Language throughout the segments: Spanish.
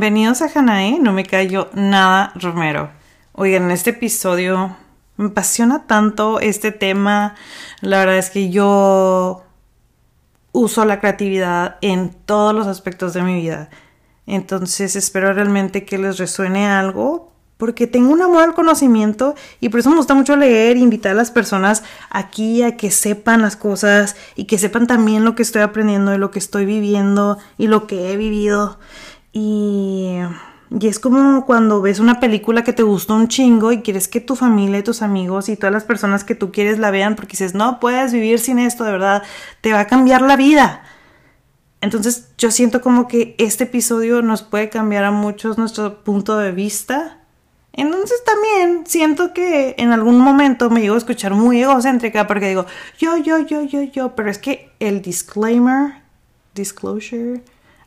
Bienvenidos a Hanae, no me callo nada Romero. Oigan, en este episodio me apasiona tanto este tema. La verdad es que yo uso la creatividad en todos los aspectos de mi vida. Entonces espero realmente que les resuene algo porque tengo un amor al conocimiento y por eso me gusta mucho leer e invitar a las personas aquí a que sepan las cosas y que sepan también lo que estoy aprendiendo y lo que estoy viviendo y lo que he vivido. Y, es como cuando ves una película que te gustó un chingo y quieres que tu familia y tus amigos y todas las personas que tú quieres la vean porque dices, no puedes vivir sin esto, de verdad, te va a cambiar la vida. Entonces yo siento como que este episodio nos puede cambiar a muchos nuestro punto de vista. Entonces también siento que en algún momento me llego a escuchar muy egocéntrica porque digo yo, yo, yo, yo, yo, pero es que el disclaimer, disclosure,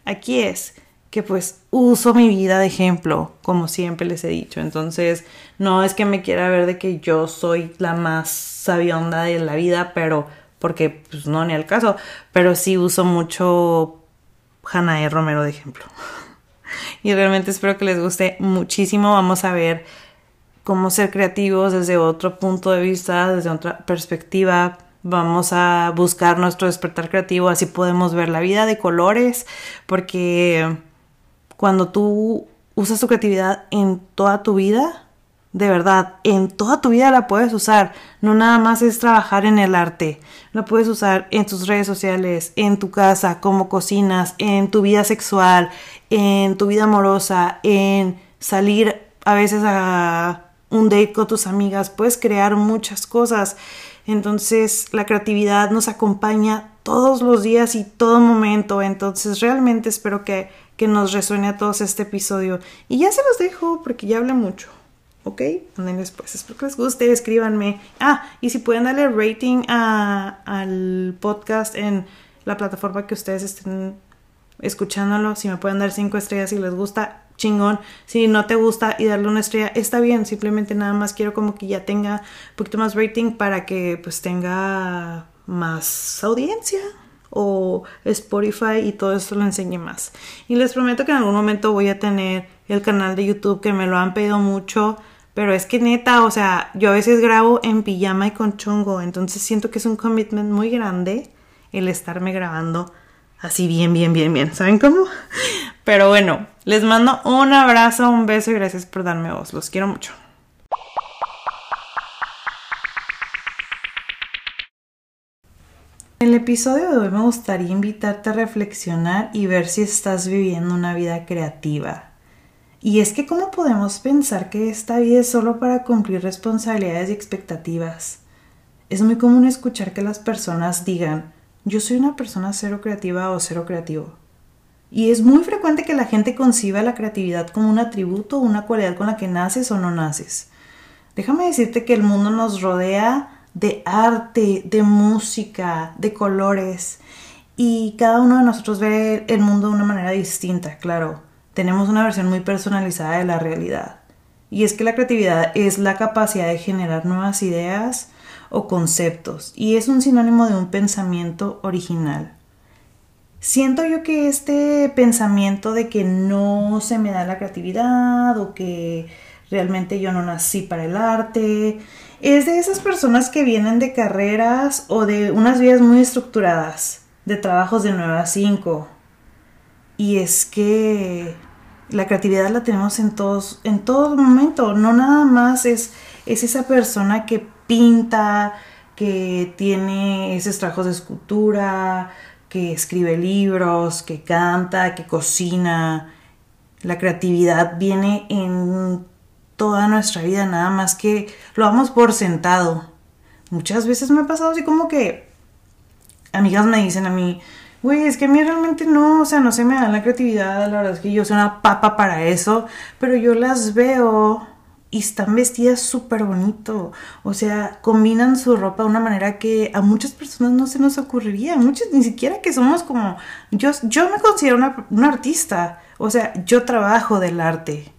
aquí es que pues uso mi vida de ejemplo, como siempre les he dicho. Entonces, no es que me quiera ver de que yo soy la más sabionda de la vida, pero porque pues no ni al caso, pero sí uso mucho Hanae Romero de ejemplo. y realmente espero que les guste muchísimo. Vamos a ver cómo ser creativos desde otro punto de vista, desde otra perspectiva. Vamos a buscar nuestro despertar creativo, así podemos ver la vida de colores, porque cuando tú usas tu creatividad en toda tu vida, de verdad, en toda tu vida la puedes usar. No nada más es trabajar en el arte. La puedes usar en tus redes sociales, en tu casa, como cocinas, en tu vida sexual, en tu vida amorosa, en salir a veces a un date con tus amigas. Puedes crear muchas cosas. Entonces la creatividad nos acompaña todos los días y todo momento. Entonces realmente espero que que nos resuene a todos este episodio. Y ya se los dejo porque ya hablé mucho. ¿Ok? Anden después. Espero que les guste. Escríbanme. Ah, y si pueden darle rating a, al podcast en la plataforma que ustedes estén escuchándolo. Si me pueden dar cinco estrellas si les gusta, chingón. Si no te gusta y darle una estrella, está bien. Simplemente nada más quiero como que ya tenga un poquito más rating para que pues tenga más audiencia o Spotify y todo eso lo enseñe más. Y les prometo que en algún momento voy a tener el canal de YouTube que me lo han pedido mucho. Pero es que neta, o sea, yo a veces grabo en pijama y con chongo, entonces siento que es un commitment muy grande el estarme grabando así bien, bien, bien, bien. ¿Saben cómo? Pero bueno, les mando un abrazo, un beso y gracias por darme voz. Los quiero mucho. En el episodio de hoy me gustaría invitarte a reflexionar y ver si estás viviendo una vida creativa. Y es que cómo podemos pensar que esta vida es solo para cumplir responsabilidades y expectativas. Es muy común escuchar que las personas digan, yo soy una persona cero creativa o cero creativo. Y es muy frecuente que la gente conciba la creatividad como un atributo o una cualidad con la que naces o no naces. Déjame decirte que el mundo nos rodea de arte, de música, de colores. Y cada uno de nosotros ve el mundo de una manera distinta, claro. Tenemos una versión muy personalizada de la realidad. Y es que la creatividad es la capacidad de generar nuevas ideas o conceptos y es un sinónimo de un pensamiento original. Siento yo que este pensamiento de que no se me da la creatividad o que realmente yo no nací para el arte es de esas personas que vienen de carreras o de unas vidas muy estructuradas, de trabajos de 9 a 5. Y es que la creatividad la tenemos en todos, en todo momento, no nada más es, es esa persona que pinta, que tiene esos trabajos de escultura, que escribe libros, que canta, que cocina. La creatividad viene en toda nuestra vida, nada más que lo damos por sentado. Muchas veces me ha pasado así como que amigas me dicen a mí, güey, es que a mí realmente no, o sea, no se me da la creatividad, la verdad es que yo soy una papa para eso, pero yo las veo y están vestidas súper bonito, o sea, combinan su ropa de una manera que a muchas personas no se nos ocurriría, muchas, ni siquiera que somos como, yo, yo me considero una, una artista, o sea, yo trabajo del arte,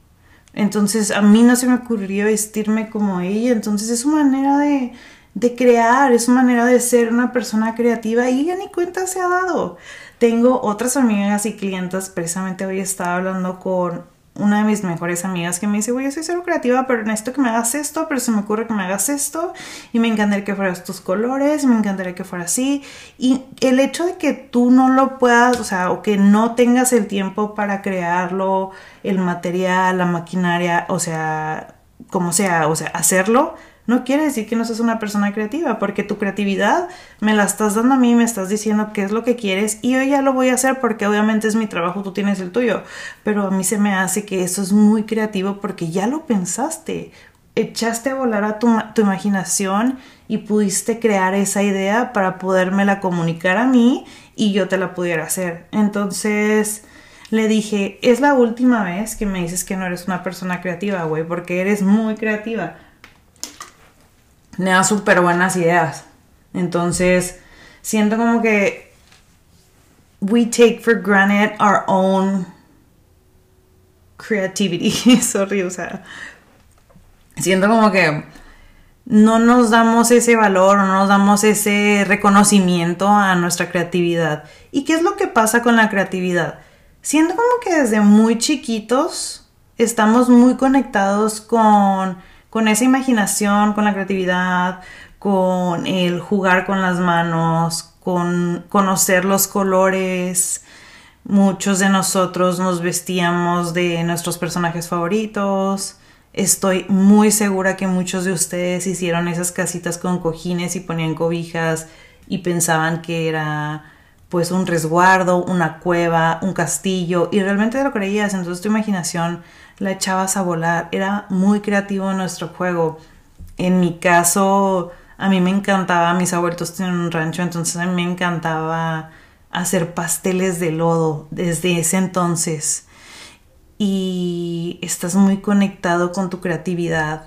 entonces a mí no se me ocurriría vestirme como ella. Entonces es su manera de, de crear, es una manera de ser una persona creativa y ya ni cuenta se ha dado. Tengo otras amigas y clientes, precisamente hoy estaba hablando con una de mis mejores amigas que me dice, güey, yo soy cero creativa, pero necesito que me hagas esto, pero se me ocurre que me hagas esto, y me encantaría que fuera estos colores, y me encantaría que fuera así. Y el hecho de que tú no lo puedas, o sea, o que no tengas el tiempo para crearlo, el material, la maquinaria, o sea, como sea, o sea, hacerlo, no quiere decir que no seas una persona creativa, porque tu creatividad me la estás dando a mí, me estás diciendo qué es lo que quieres y yo ya lo voy a hacer porque obviamente es mi trabajo, tú tienes el tuyo, pero a mí se me hace que eso es muy creativo porque ya lo pensaste, echaste a volar a tu, tu imaginación y pudiste crear esa idea para podérmela comunicar a mí y yo te la pudiera hacer. Entonces le dije, es la última vez que me dices que no eres una persona creativa, güey, porque eres muy creativa me da súper buenas ideas. Entonces, siento como que we take for granted our own creativity. Sorry, o sea, siento como que no nos damos ese valor, no nos damos ese reconocimiento a nuestra creatividad. ¿Y qué es lo que pasa con la creatividad? Siento como que desde muy chiquitos estamos muy conectados con con esa imaginación, con la creatividad, con el jugar con las manos, con conocer los colores. Muchos de nosotros nos vestíamos de nuestros personajes favoritos. Estoy muy segura que muchos de ustedes hicieron esas casitas con cojines y ponían cobijas y pensaban que era pues un resguardo, una cueva, un castillo y realmente lo creías, entonces tu imaginación la echabas a volar. Era muy creativo nuestro juego. En mi caso, a mí me encantaba, mis abuelos tienen un rancho, entonces a mí me encantaba hacer pasteles de lodo desde ese entonces. Y estás muy conectado con tu creatividad.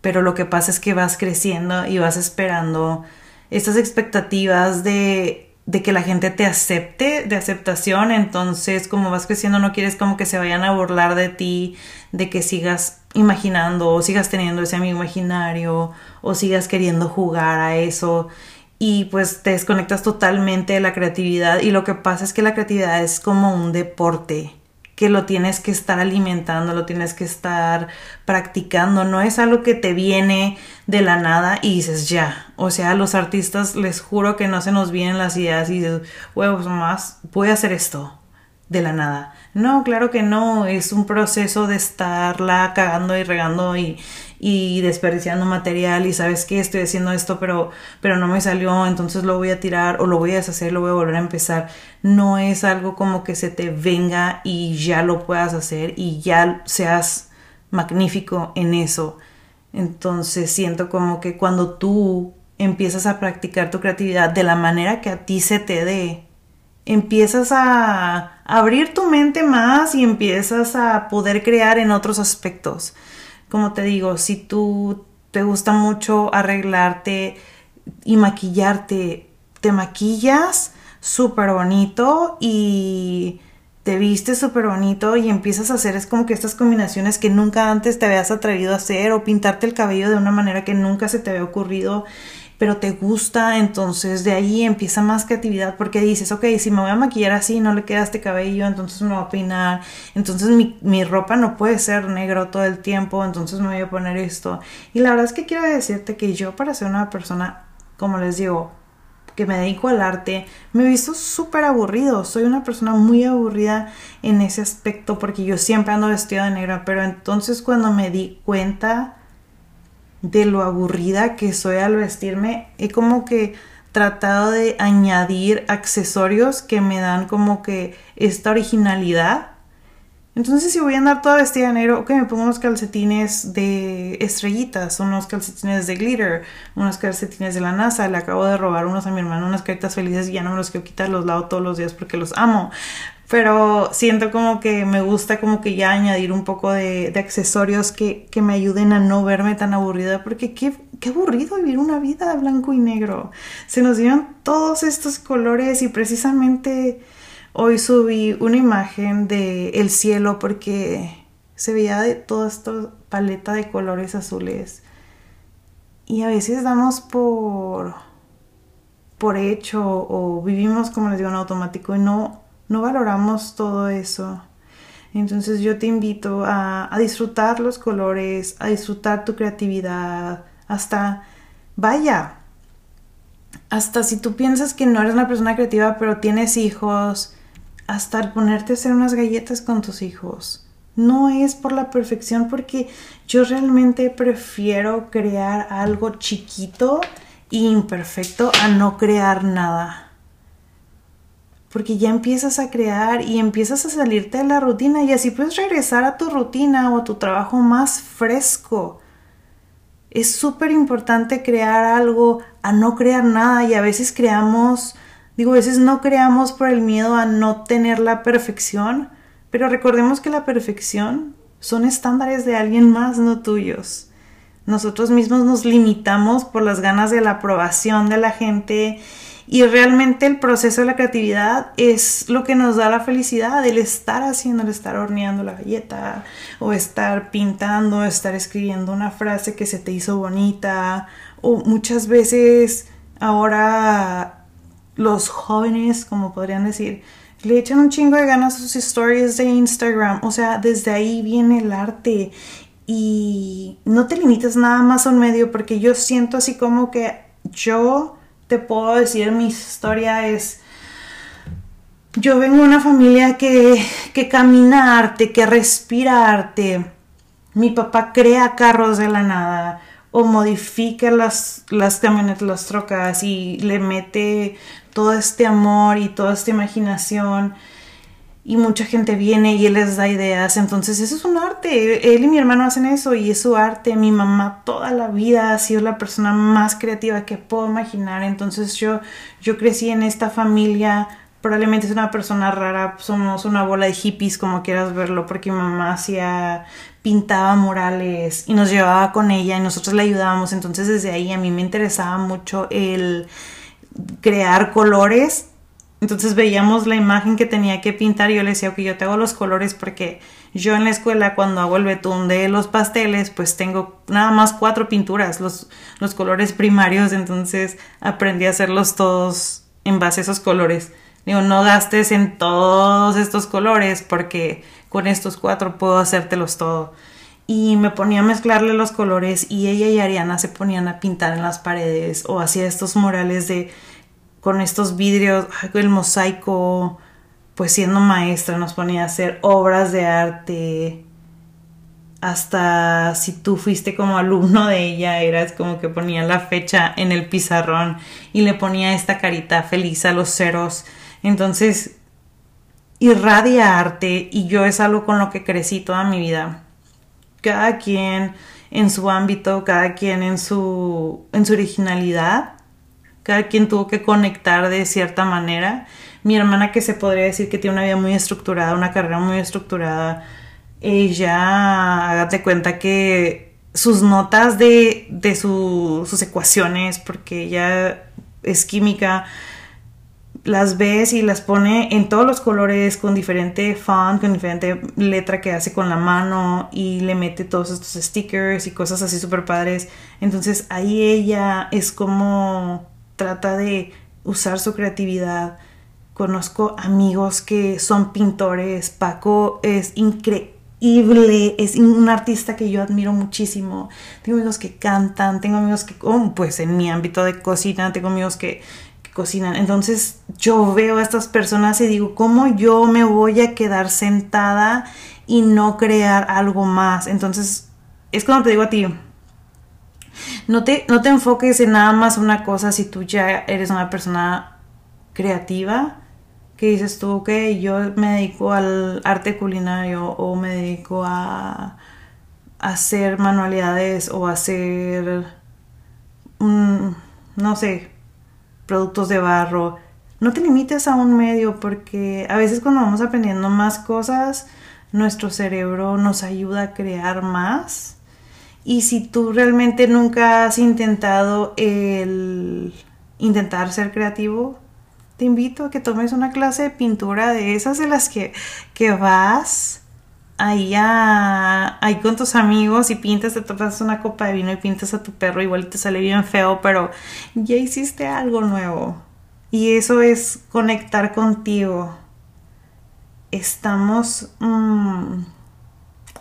Pero lo que pasa es que vas creciendo y vas esperando estas expectativas de de que la gente te acepte, de aceptación, entonces como vas creciendo no quieres como que se vayan a burlar de ti, de que sigas imaginando o sigas teniendo ese amigo imaginario o sigas queriendo jugar a eso y pues te desconectas totalmente de la creatividad y lo que pasa es que la creatividad es como un deporte que lo tienes que estar alimentando, lo tienes que estar practicando, no es algo que te viene de la nada y dices ya, o sea, a los artistas les juro que no se nos vienen las ideas y dices, huevos más, voy a hacer esto de la nada. No, claro que no, es un proceso de estarla cagando y regando y, y desperdiciando material y sabes que estoy haciendo esto pero pero no me salió entonces lo voy a tirar o lo voy a deshacer lo voy a volver a empezar. No es algo como que se te venga y ya lo puedas hacer y ya seas magnífico en eso. Entonces siento como que cuando tú empiezas a practicar tu creatividad de la manera que a ti se te dé empiezas a abrir tu mente más y empiezas a poder crear en otros aspectos como te digo, si tú te gusta mucho arreglarte y maquillarte, te maquillas súper bonito y te vistes súper bonito y empiezas a hacer es como que estas combinaciones que nunca antes te habías atrevido a hacer o pintarte el cabello de una manera que nunca se te había ocurrido pero te gusta, entonces de ahí empieza más creatividad porque dices, ok, si me voy a maquillar así, no le queda este cabello, entonces me voy a peinar, entonces mi, mi ropa no puede ser negro todo el tiempo, entonces me voy a poner esto. Y la verdad es que quiero decirte que yo para ser una persona, como les digo, que me dedico al arte, me he visto súper aburrido. Soy una persona muy aburrida en ese aspecto porque yo siempre ando vestida de negro. Pero entonces cuando me di cuenta de lo aburrida que soy al vestirme, he como que tratado de añadir accesorios que me dan como que esta originalidad. Entonces si voy a andar toda vestida de negro, ok, me pongo unos calcetines de estrellitas, unos calcetines de glitter, unos calcetines de la NASA, le acabo de robar unos a mi hermano, unas caritas felices y ya no me los quiero quitar, los lavo todos los días porque los amo pero siento como que me gusta como que ya añadir un poco de, accesorios que, me ayuden a no verme tan aburrida, porque qué, qué aburrido vivir una vida blanco y negro. Se nos dieron todos estos colores y precisamente hoy subí una imagen de el cielo porque se veía de toda esta paleta de colores azules y a veces damos por por hecho o vivimos como les digo en automático y no no valoramos todo eso. Entonces yo te invito a, disfrutar los colores, a disfrutar tu creatividad, hasta vaya, hasta si tú piensas que no eres una persona creativa pero tienes hijos, hasta ponerte a hacer unas galletas con tus hijos. No es por la perfección porque yo realmente prefiero crear algo chiquito e imperfecto a no crear nada. Porque ya empiezas a crear y empiezas a salirte de la rutina y así puedes regresar a tu rutina o a tu trabajo más fresco. Es súper importante crear algo a no crear nada y a veces creamos, digo, a veces no creamos por el miedo a no tener la perfección, pero recordemos que la perfección son estándares de alguien más, no tuyos. Nosotros mismos nos limitamos por las ganas de la aprobación de la gente y realmente el proceso de la creatividad es lo que nos da la felicidad, el estar haciendo, el estar horneando la galleta, o estar pintando, estar escribiendo una frase que se te hizo bonita, o muchas veces ahora los jóvenes, como podrían decir, le echan un chingo de ganas a sus stories de Instagram. O sea, desde ahí viene el arte. Y no te limites nada más a un medio, porque yo siento así como que yo te puedo decir, mi historia es, yo vengo de una familia que, que camina arte, que respira arte. Mi papá crea carros de la nada o modifica las, las las trocas y le mete todo este amor y toda esta imaginación y mucha gente viene y él les da ideas. Entonces, eso es un arte. Él y mi hermano hacen eso y es su arte. Mi mamá toda la vida ha sido la persona más creativa que puedo imaginar. Entonces, yo, yo crecí en esta familia. Probablemente es una persona rara, somos una bola de hippies, como quieras verlo, porque mi mamá hacía, pintaba murales y nos llevaba con ella y nosotros le ayudábamos. Entonces, desde ahí a mí me interesaba mucho el crear colores entonces veíamos la imagen que tenía que pintar y yo le decía, ok, yo te hago los colores porque yo en la escuela cuando hago el betún de los pasteles, pues tengo nada más cuatro pinturas, los, los colores primarios, entonces aprendí a hacerlos todos en base a esos colores. Digo, no gastes en todos estos colores porque con estos cuatro puedo hacértelos todo. Y me ponía a mezclarle los colores y ella y Ariana se ponían a pintar en las paredes o hacía estos murales de con estos vidrios, el mosaico, pues siendo maestra nos ponía a hacer obras de arte. Hasta si tú fuiste como alumno de ella, eras como que ponía la fecha en el pizarrón y le ponía esta carita feliz a los ceros. Entonces, irradia arte y yo es algo con lo que crecí toda mi vida. Cada quien en su ámbito, cada quien en su, en su originalidad cada quien tuvo que conectar de cierta manera. Mi hermana, que se podría decir que tiene una vida muy estructurada, una carrera muy estructurada, ella, hágate cuenta que sus notas de, de sus ecuaciones, porque ella es química, las ves y las pone en todos los colores con diferente font, con diferente letra que hace con la mano y le mete todos estos stickers y cosas así súper padres. Entonces ahí ella es como trata de usar su creatividad. Conozco amigos que son pintores. Paco es increíble, es un artista que yo admiro muchísimo. Tengo amigos que cantan, tengo amigos que, pues en mi ámbito de cocina, tengo amigos que, que cocinan. Entonces yo veo a estas personas y digo, ¿cómo yo me voy a quedar sentada y no crear algo más? Entonces es como te digo a ti, no te, no te enfoques en nada más una cosa si tú ya eres una persona creativa, que dices tú, ok, yo me dedico al arte culinario o me dedico a, hacer manualidades o hacer, no sé, productos de barro. No te limites a un medio porque a veces cuando vamos aprendiendo más cosas, nuestro cerebro nos ayuda a crear más y si tú realmente nunca has intentado el intentar ser creativo, te invito a que tomes una clase de pintura de esas de las que, que vas ahí, ahí con tus amigos y pintas, te tomas una copa de vino y pintas a tu perro, igual te sale bien feo, pero ya hiciste algo nuevo. Y eso es conectar contigo. Estamos... Mm,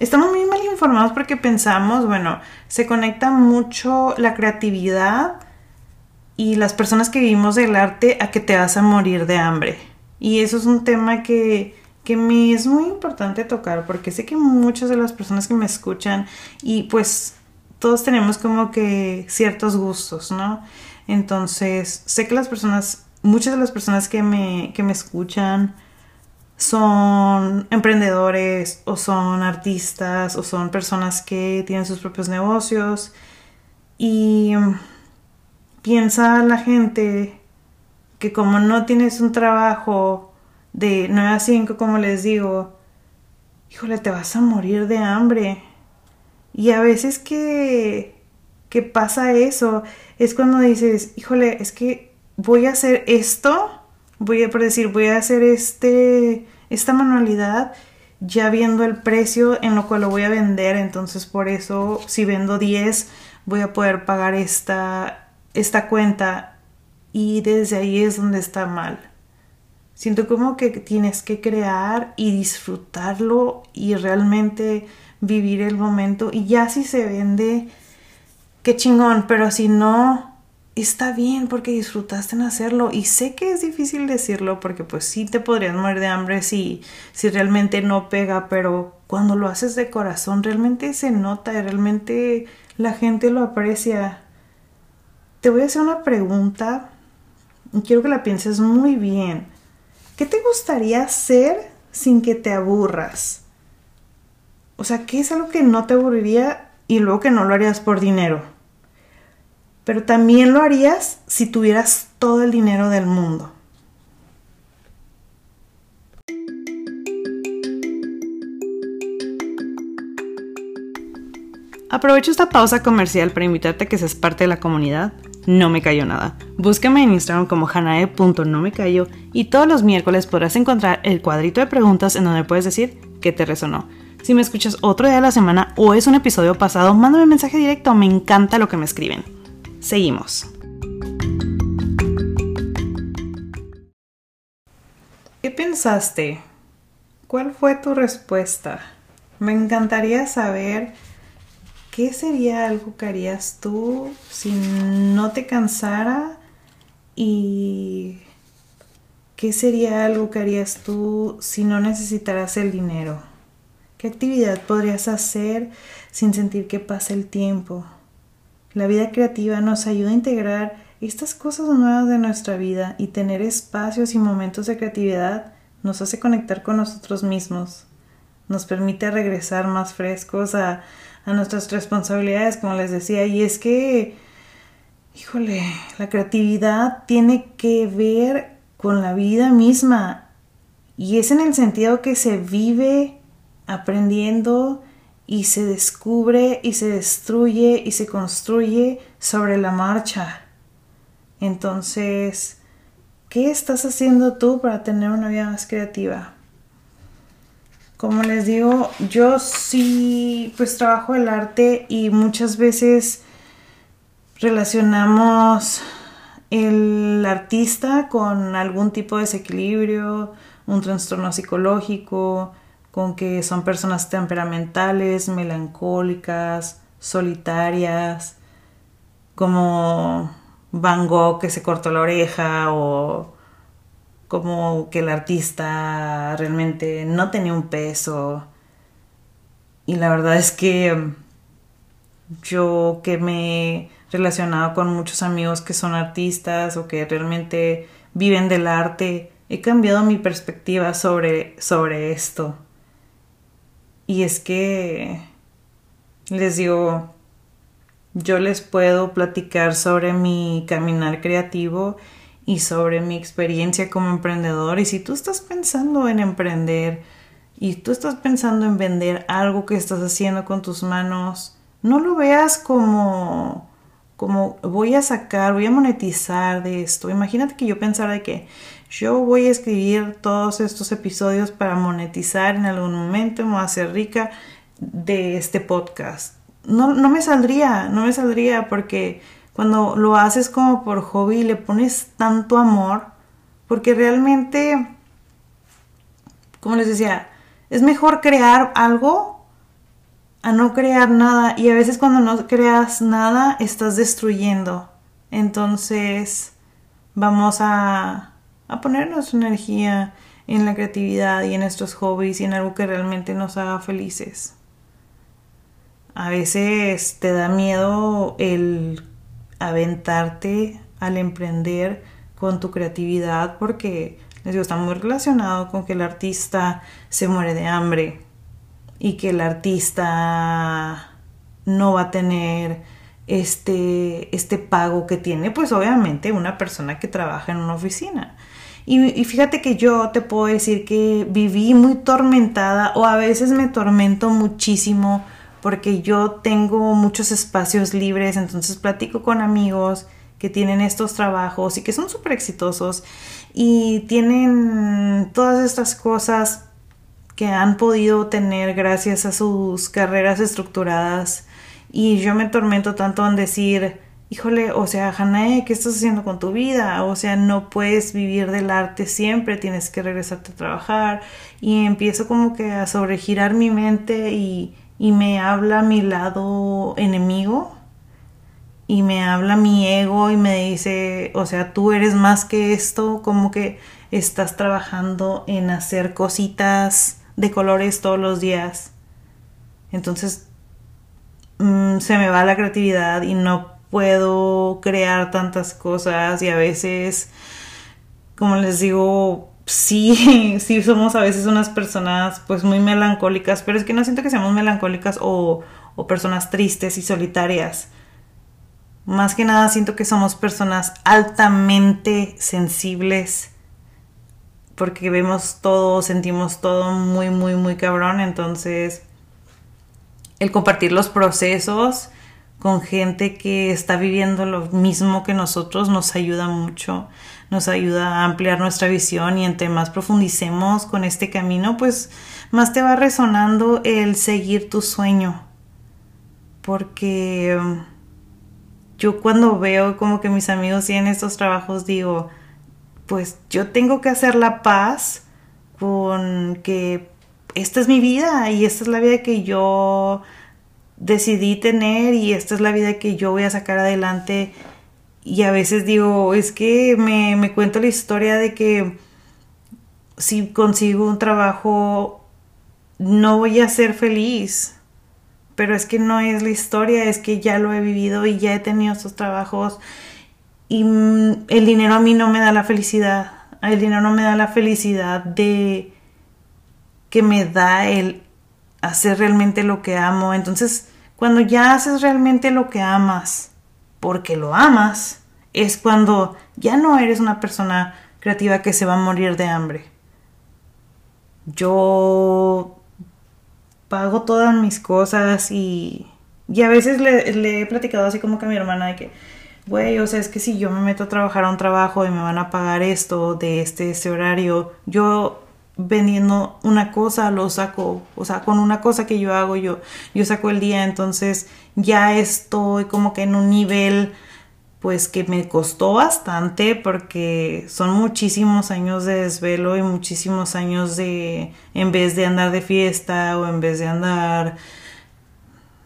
estamos muy mal informados porque pensamos, bueno, se conecta mucho la creatividad y las personas que vivimos del arte a que te vas a morir de hambre. Y eso es un tema que, que me es muy importante tocar porque sé que muchas de las personas que me escuchan y pues todos tenemos como que ciertos gustos, ¿no? Entonces, sé que las personas, muchas de las personas que me, que me escuchan son emprendedores o son artistas o son personas que tienen sus propios negocios y piensa la gente que como no tienes un trabajo de 9 a 5, como les digo, híjole, te vas a morir de hambre. Y a veces que, que pasa eso, es cuando dices, híjole, es que voy a hacer esto, voy a, por decir, voy a hacer este, esta manualidad ya viendo el precio en lo cual lo voy a vender, entonces por eso si vendo 10 voy a poder pagar esta, esta cuenta y desde ahí es donde está mal. Siento como que tienes que crear y disfrutarlo y realmente vivir el momento y ya si se vende, qué chingón, pero si no, está bien porque disfrutaste en hacerlo y sé que es difícil decirlo porque pues sí te podrías morir de hambre si, si realmente no pega, pero cuando lo haces de corazón realmente se nota y realmente la gente lo aprecia. Te voy a hacer una pregunta y quiero que la pienses muy bien. ¿Qué te gustaría hacer sin que te aburras? O sea, ¿qué es algo que no te aburriría y luego que no lo harías por dinero? Pero también lo harías si tuvieras todo el dinero del mundo. Aprovecho esta pausa comercial para invitarte a que seas parte de la comunidad no me cayó nada. Búscame en Instagram como hanae.nomecayo y todos los miércoles podrás encontrar el cuadrito de preguntas en donde puedes decir qué te resonó. Si me escuchas otro día de la semana o es un episodio pasado, mándame un mensaje directo, me encanta lo que me escriben. Seguimos. ¿Qué pensaste? ¿Cuál fue tu respuesta? Me encantaría saber ¿qué sería algo que harías tú si no te cansara? ¿Y qué sería algo que harías tú si no necesitaras el dinero? ¿Qué actividad podrías hacer sin sentir que pasa el tiempo? La vida creativa nos ayuda a integrar estas cosas nuevas de nuestra vida y tener espacios y momentos de creatividad nos hace conectar con nosotros mismos. Nos permite regresar más frescos a a nuestras responsabilidades, como les decía, y es que, híjole, la creatividad tiene que ver con la vida misma y es en el sentido que se vive aprendiendo y se descubre y se destruye y se construye sobre la marcha. Entonces, ¿qué estás haciendo tú para tener una vida más creativa? Como les digo, yo sí pues trabajo el arte y muchas veces relacionamos el artista con algún tipo de desequilibrio, un trastorno psicológico, con que son personas temperamentales, melancólicas, solitarias, como Van Gogh que se cortó la oreja o como que el artista realmente no tenía un peso. Y la verdad es que yo que me he relacionado con muchos amigos que son artistas o que realmente viven del arte, he cambiado mi perspectiva sobre, sobre esto. Y es que les digo, yo les puedo platicar sobre mi caminar creativo y sobre mi experiencia como emprendedor. Y si tú estás pensando en emprender y tú estás pensando en vender algo que estás haciendo con tus manos, no lo veas como como voy a sacar, voy a monetizar de esto. Imagínate que yo pensara de que yo voy a escribir todos estos episodios para monetizar en algún momento, me voy a hacer rica de este podcast. No, no me saldría, no me saldría porque cuando lo haces como por hobby y le pones tanto amor, porque realmente, como les decía, es mejor crear algo a no crear nada y a veces cuando no creas nada estás destruyendo. Entonces vamos a, a ponernos energía en la creatividad y en nuestros hobbies y en algo que realmente nos haga felices. A veces te da miedo el aventarte al emprender con tu creatividad porque les digo, está muy relacionado con que el artista se muere de hambre y que el artista no va a tener este, este pago que tiene, pues obviamente una persona que trabaja en una oficina. Y, y, fíjate que yo te puedo decir que viví muy tormentada o a veces me tormento muchísimo porque yo tengo muchos espacios libres, entonces platico con amigos que tienen estos trabajos y que son súper exitosos y tienen todas estas cosas que han podido tener gracias a sus carreras estructuradas y yo me tormento tanto en decir, híjole, o sea, Hanae, ¿qué estás haciendo con tu vida? O sea, no puedes vivir del arte siempre, tienes que regresarte a trabajar y empiezo como que a sobregirar mi mente y, y me habla mi lado enemigo y me habla mi ego y me dice, o sea, tú eres más que esto, como que estás trabajando en hacer cositas de colores todos los días. Entonces mm, se me va la creatividad y no puedo crear tantas cosas y a veces, como les digo, sí, sí somos a veces unas personas pues muy melancólicas, pero es que no siento que seamos melancólicas o, o personas tristes y solitarias. Más que nada siento que somos personas altamente sensibles porque vemos todo, sentimos todo muy, muy, muy cabrón. Entonces, el compartir los procesos con gente que está viviendo lo mismo que nosotros nos ayuda mucho nos ayuda a ampliar nuestra visión y entre más profundicemos con este camino, pues más te va resonando el seguir tu sueño. Porque um, yo cuando veo como que mis amigos tienen estos trabajos, digo, pues yo tengo que hacer la paz con que esta es mi vida y esta es la vida que yo decidí tener y esta es la vida que yo voy a sacar adelante y a veces digo, es que me, me cuento la historia de que si consigo un trabajo no voy a ser feliz. Pero es que no es la historia, es que ya lo he vivido y ya he tenido estos trabajos y mm, el dinero a mí no me da la felicidad. El dinero no me da la felicidad de que me da el hacer realmente lo que amo. Entonces, cuando ya haces realmente lo que amas, porque lo amas, es cuando ya no eres una persona creativa que se va a morir de hambre. Yo pago todas mis cosas y, y a veces le, le, he platicado así como que a mi hermana de que, güey, o sea, es que si yo me meto a trabajar a un trabajo y me van a pagar esto de este, este horario, yo vendiendo una cosa lo saco, o sea, con una cosa que yo hago yo, yo saco el día, entonces ya estoy como que en un nivel pues que me costó bastante porque son muchísimos años de desvelo y muchísimos años de en vez de andar de fiesta o en vez de andar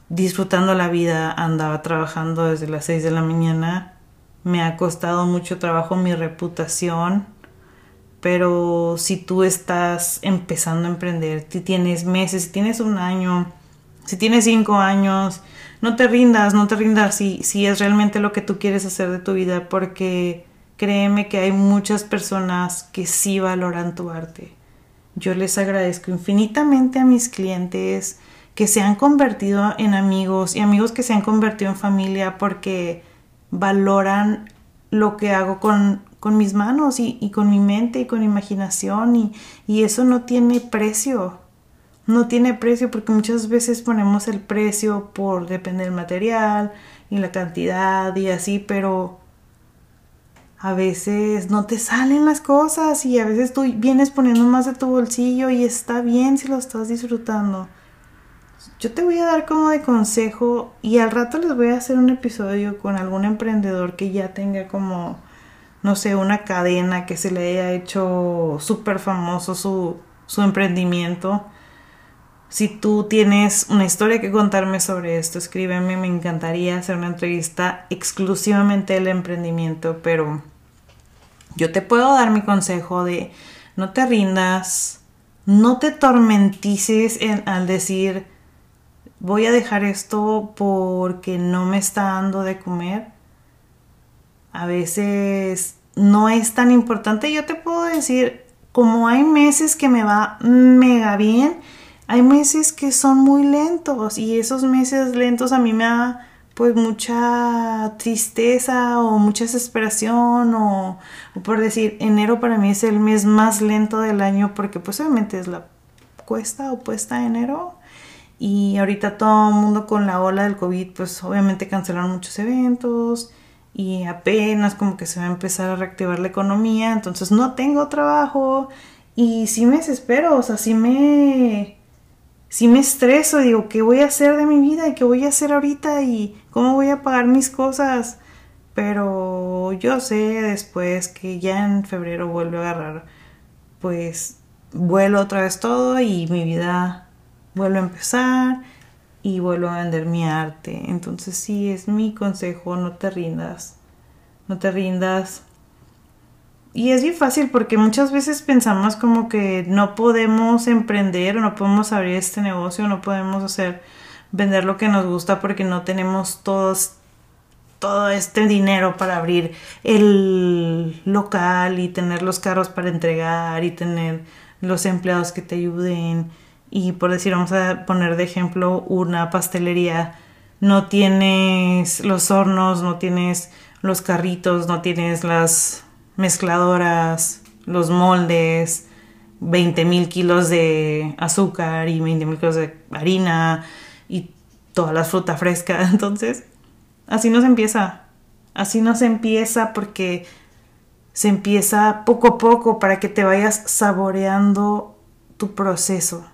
disfrutando la vida andaba trabajando desde las 6 de la mañana me ha costado mucho trabajo mi reputación pero si tú estás empezando a emprender, si tienes meses, si tienes un año, si tienes cinco años, no te rindas, no te rindas si, si es realmente lo que tú quieres hacer de tu vida, porque créeme que hay muchas personas que sí valoran tu arte. Yo les agradezco infinitamente a mis clientes que se han convertido en amigos y amigos que se han convertido en familia porque valoran lo que hago con, con mis manos y, y, con mi mente y con mi imaginación y, y eso no tiene precio. no tiene precio porque muchas veces ponemos el precio por depender del material y la cantidad y así, pero a veces no te salen las cosas y a veces tú vienes poniendo más de tu bolsillo y está bien si lo estás disfrutando. Yo te voy a dar como de consejo y al rato les voy a hacer un episodio con algún emprendedor que ya tenga como, no sé, una cadena que se le haya hecho súper famoso su, su emprendimiento. Si tú tienes una historia que contarme sobre esto, escríbeme, me encantaría hacer una entrevista exclusivamente del emprendimiento, pero yo te puedo dar mi consejo de no te rindas, no te tormentices al decir voy a dejar esto porque no me está dando de comer. A veces no es tan importante. Yo te puedo decir, como hay meses que me va mega bien, hay meses que son muy lentos y esos meses lentos a mí me da pues mucha tristeza o mucha desesperación o, por decir enero para mí es el mes más lento del año porque pues obviamente es la cuesta o puesta de enero y ahorita todo el mundo con la ola del COVID pues obviamente cancelaron muchos eventos y apenas como que se va a empezar a reactivar la economía entonces no tengo trabajo y sí me desespero o sea sí me si me estreso, digo, ¿qué voy a hacer de mi vida? ¿Y qué voy a hacer ahorita? ¿Y cómo voy a pagar mis cosas? Pero yo sé después que ya en febrero vuelvo a agarrar, pues vuelo otra vez todo y mi vida vuelve a empezar y vuelvo a vender mi arte. Entonces sí, es mi consejo, no te rindas. No te rindas, y es bien fácil porque muchas veces pensamos como que no podemos emprender o no podemos abrir este negocio, no podemos hacer vender lo que nos gusta porque no tenemos todos todo este dinero para abrir el local y tener los carros para entregar y tener los empleados que te ayuden y por decir vamos a poner de ejemplo una pastelería no tienes los hornos no tienes los carritos no tienes las mezcladoras, los moldes, 20 mil kilos de azúcar y 20 mil kilos de harina y toda la fruta fresca. Entonces, así no se empieza. Así no se empieza porque se empieza poco a poco para que te vayas saboreando tu proceso.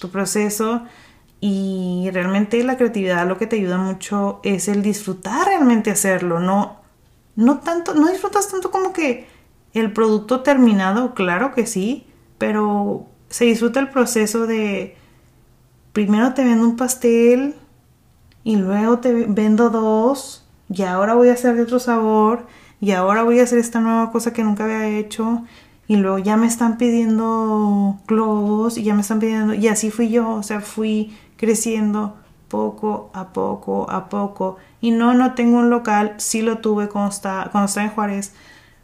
Tu proceso y realmente la creatividad lo que te ayuda mucho es el disfrutar realmente hacerlo, no no tanto, no disfrutas tanto como que el producto terminado, claro que sí, pero se disfruta el proceso de primero te vendo un pastel y luego te vendo dos y ahora voy a hacer de otro sabor y ahora voy a hacer esta nueva cosa que nunca había hecho y luego ya me están pidiendo globos y ya me están pidiendo y así fui yo, o sea, fui creciendo poco a poco a poco. Y no, no tengo un local, sí lo tuve cuando estaba, cuando estaba en Juárez,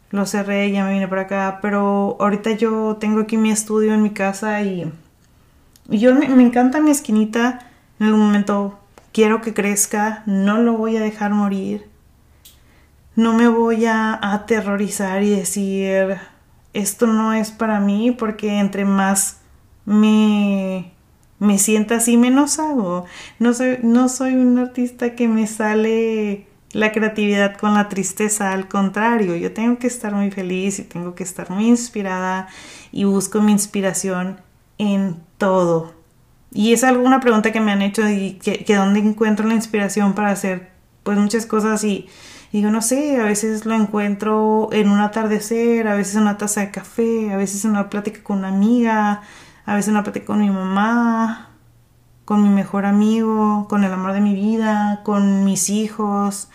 lo cerré, ya me vine para acá, pero ahorita yo tengo aquí mi estudio en mi casa y, y yo me, me encanta mi esquinita, en algún momento quiero que crezca, no lo voy a dejar morir, no me voy a aterrorizar y decir esto no es para mí porque entre más me me sienta así, menos hago. No soy, no soy un artista que me sale la creatividad con la tristeza, al contrario, yo tengo que estar muy feliz y tengo que estar muy inspirada y busco mi inspiración en todo. Y es alguna pregunta que me han hecho y que, que dónde encuentro la inspiración para hacer pues muchas cosas y digo, no sé, a veces lo encuentro en un atardecer, a veces en una taza de café, a veces en una plática con una amiga, a veces una plática con mi mamá, con mi mejor amigo, con el amor de mi vida, con mis hijos.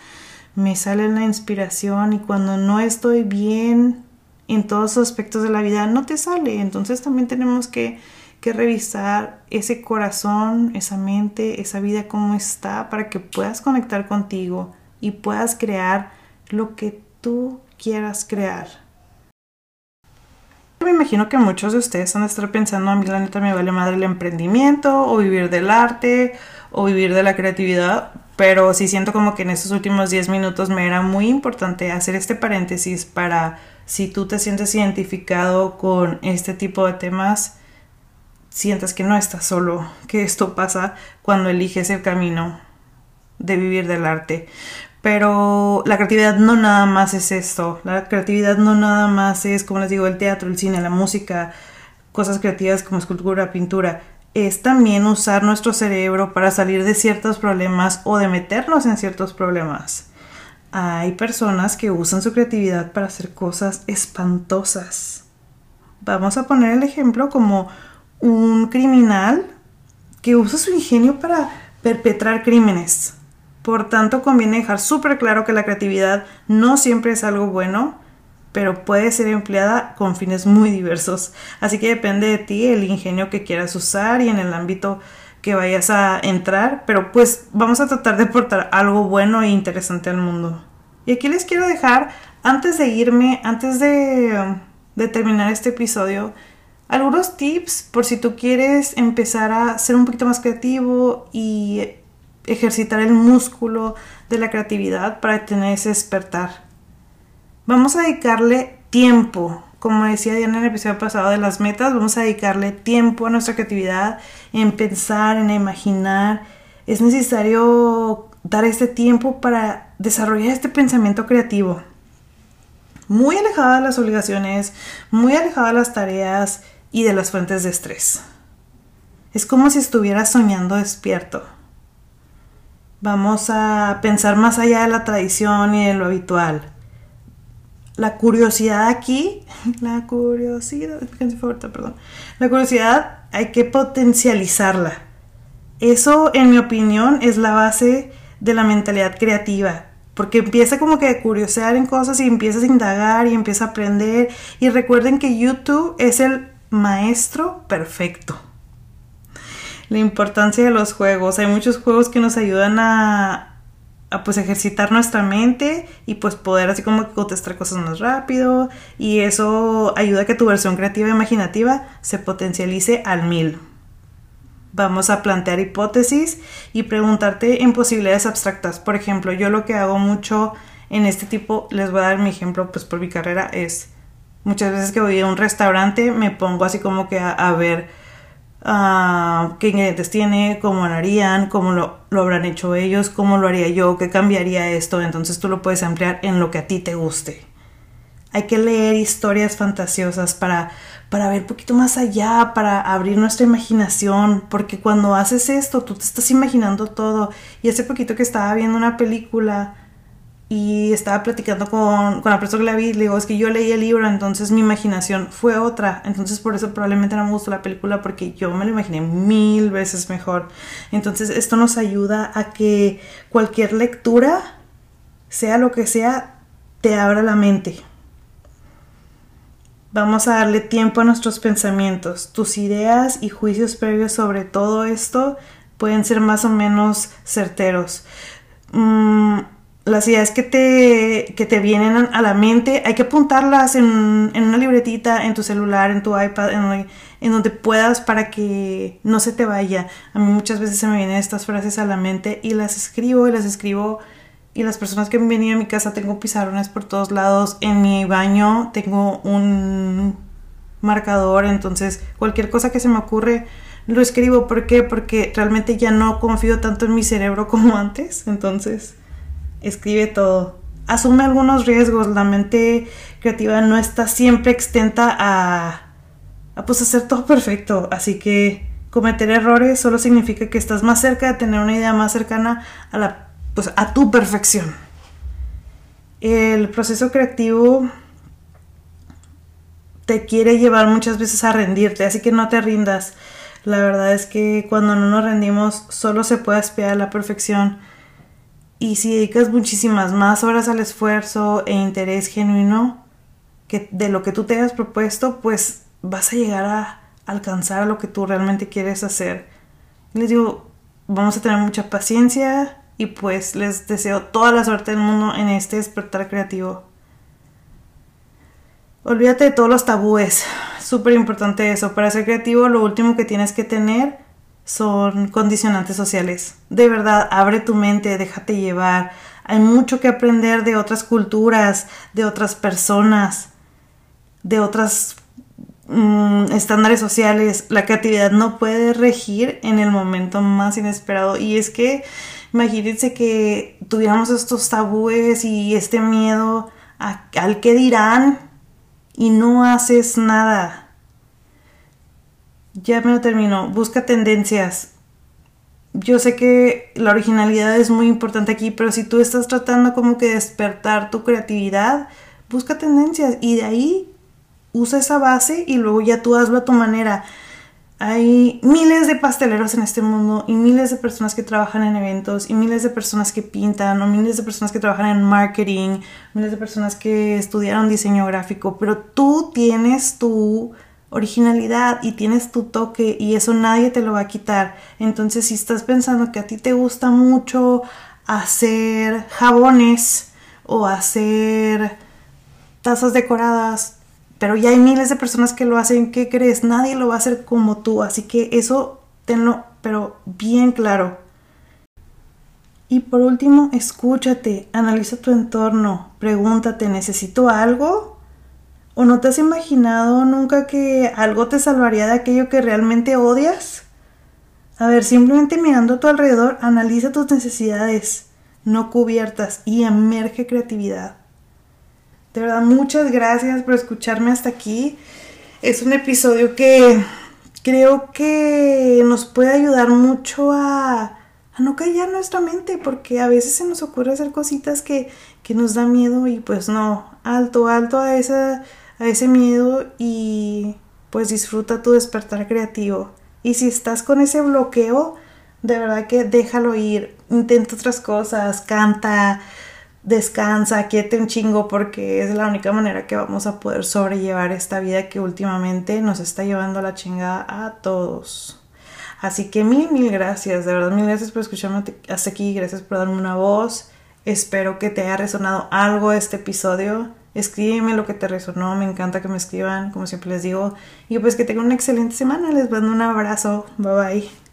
Me sale la inspiración y cuando no estoy bien en todos los aspectos de la vida, no te sale. Entonces también tenemos que, que revisar ese corazón, esa mente, esa vida, cómo está, para que puedas conectar contigo y puedas crear lo que tú quieras crear me imagino que muchos de ustedes van a estar pensando, a mí la neta me vale madre el emprendimiento o vivir del arte o vivir de la creatividad, pero sí siento como que en estos últimos 10 minutos me era muy importante hacer este paréntesis para si tú te sientes identificado con este tipo de temas, sientas que no estás solo, que esto pasa cuando eliges el camino de vivir del arte. Pero la creatividad no nada más es esto, la creatividad no nada más es, como les digo, el teatro, el cine, la música, cosas creativas como escultura, pintura. Es también usar nuestro cerebro para salir de ciertos problemas o de meternos en ciertos problemas. Hay personas que usan su creatividad para hacer cosas espantosas. Vamos a poner el ejemplo como un criminal que usa su ingenio para perpetrar crímenes. Por tanto, conviene dejar súper claro que la creatividad no siempre es algo bueno, pero puede ser empleada con fines muy diversos. Así que depende de ti el ingenio que quieras usar y en el ámbito que vayas a entrar, pero pues vamos a tratar de aportar algo bueno e interesante al mundo. Y aquí les quiero dejar, antes de irme, antes de, de terminar este episodio, algunos tips por si tú quieres empezar a ser un poquito más creativo y ejercitar el músculo de la creatividad para tener ese despertar. Vamos a dedicarle tiempo, como decía Diana en el episodio pasado de las metas, vamos a dedicarle tiempo a nuestra creatividad, en pensar, en imaginar. Es necesario dar este tiempo para desarrollar este pensamiento creativo. Muy alejado de las obligaciones, muy alejado de las tareas y de las fuentes de estrés. Es como si estuviera soñando despierto. Vamos a pensar más allá de la tradición y de lo habitual. La curiosidad aquí, la curiosidad, perdón. La curiosidad hay que potencializarla. Eso, en mi opinión, es la base de la mentalidad creativa. Porque empieza como que a curiosear en cosas y empiezas a indagar y empieza a aprender. Y recuerden que YouTube es el maestro perfecto la importancia de los juegos. Hay muchos juegos que nos ayudan a, pues ejercitar nuestra mente y pues poder así como contestar cosas más rápido y eso ayuda a que tu versión creativa e imaginativa se potencialice al mil. Vamos a plantear hipótesis y preguntarte en posibilidades abstractas. Por ejemplo, yo lo que hago mucho en este tipo, les voy a dar mi ejemplo pues por mi carrera, es muchas veces que voy a un restaurante me pongo así como que a ver Ah, qué ingredientes tiene, cómo lo harían, cómo lo, lo, habrán hecho ellos, cómo lo haría yo, qué cambiaría esto. Entonces tú lo puedes ampliar en lo que a ti te guste. Hay que leer historias fantasiosas para, para ver un poquito más allá, para abrir nuestra imaginación, porque cuando haces esto tú te estás imaginando todo. Y hace poquito que estaba viendo una película y estaba platicando con, con, la persona que le digo, es que yo leí el libro, entonces mi imaginación fue otra, entonces por eso probablemente no me gustó la película porque yo me lo imaginé mil veces mejor. Entonces esto nos ayuda a que cualquier lectura, sea lo que sea, te abra la mente. Vamos a darle tiempo a nuestros pensamientos. Tus ideas y juicios previos sobre todo esto pueden ser más o menos certeros. Mm, las ideas que te, que te vienen a la mente, hay que apuntarlas en, en una libretita, en tu celular, en tu iPad, en, en, donde puedas para que no se te vaya. A mí muchas veces se me vienen estas frases a la mente y las escribo y las escribo. Y las personas que han venido a mi casa tengo pizarrones por todos lados. En mi baño tengo un marcador, entonces cualquier cosa que se me ocurre lo escribo. ¿Por qué? Porque realmente ya no confío tanto en mi cerebro como antes. Entonces escribe todo. Asume algunos riesgos. La mente creativa no está siempre extenta a, a pues hacer todo perfecto. Así que cometer errores solo significa que estás más cerca de tener una idea más cercana a la pues a tu perfección. El proceso creativo te quiere llevar muchas veces a rendirte, así que no te rindas. La verdad es que cuando no nos rendimos solo se puede aspirar a la perfección y si dedicas muchísimas más horas al esfuerzo e interés genuino que de lo que tú te hayas propuesto, pues vas a llegar a alcanzar lo que tú realmente quieres hacer. Les digo, vamos a tener mucha paciencia y pues les deseo toda la suerte del mundo en este despertar creativo. Olvídate de todos los tabúes. Súper importante eso. Para ser creativo lo último que tienes que tener son condicionantes sociales. De verdad, abre tu mente, déjate llevar. Hay mucho que aprender de otras culturas, de otras personas, de otras mm, estándares sociales, la creatividad no puede regir en el momento más inesperado. Y es que imagínense que tuviéramos estos tabúes y este miedo al que dirán y no haces nada. Ya me lo termino. Busca tendencias. Yo sé que la originalidad es muy importante aquí, pero si tú estás tratando como que despertar tu creatividad, busca tendencias y de ahí usa esa base y luego ya tú hazlo a tu manera. Hay miles de pasteleros en este mundo y miles de personas que trabajan en eventos y miles de personas que pintan o miles de personas que trabajan en marketing, miles de personas que estudiaron diseño gráfico, pero tú tienes tu originalidad y tienes tu toque y eso nadie te lo va a quitar. Entonces si estás pensando que a ti te gusta mucho hacer jabones o hacer tazas decoradas, pero ya hay miles de personas que lo hacen. ¿Qué crees? Nadie lo va a hacer como tú. Así que eso tenlo, pero bien claro. Y por último, escúchate, analiza tu entorno, pregúntate, ¿necesito algo? ¿O no te has imaginado nunca que algo te salvaría de aquello que realmente odias? A ver, simplemente mirando a tu alrededor, analiza tus necesidades no cubiertas y emerge creatividad. De verdad, muchas gracias por escucharme hasta aquí. Es un episodio que creo que nos puede ayudar mucho a, no callar nuestra mente, porque a veces se nos ocurre hacer cositas que, que nos da miedo y pues no, alto, alto a, esa, a ese miedo y pues disfruta tu despertar creativo. Y si estás con ese bloqueo, de verdad que déjalo ir, intenta otras cosas, canta, descansa, quiete un chingo porque es la única manera que vamos a poder sobrellevar esta vida que últimamente nos está llevando la chingada a todos. Así que mil, mil gracias, de verdad, mil gracias por escucharme hasta aquí, gracias por darme una voz. Espero que te haya resonado algo este episodio. Escríbeme lo que te resonó, me encanta que me escriban, como siempre les digo. Y pues que tengan una excelente semana, les mando un abrazo, bye bye.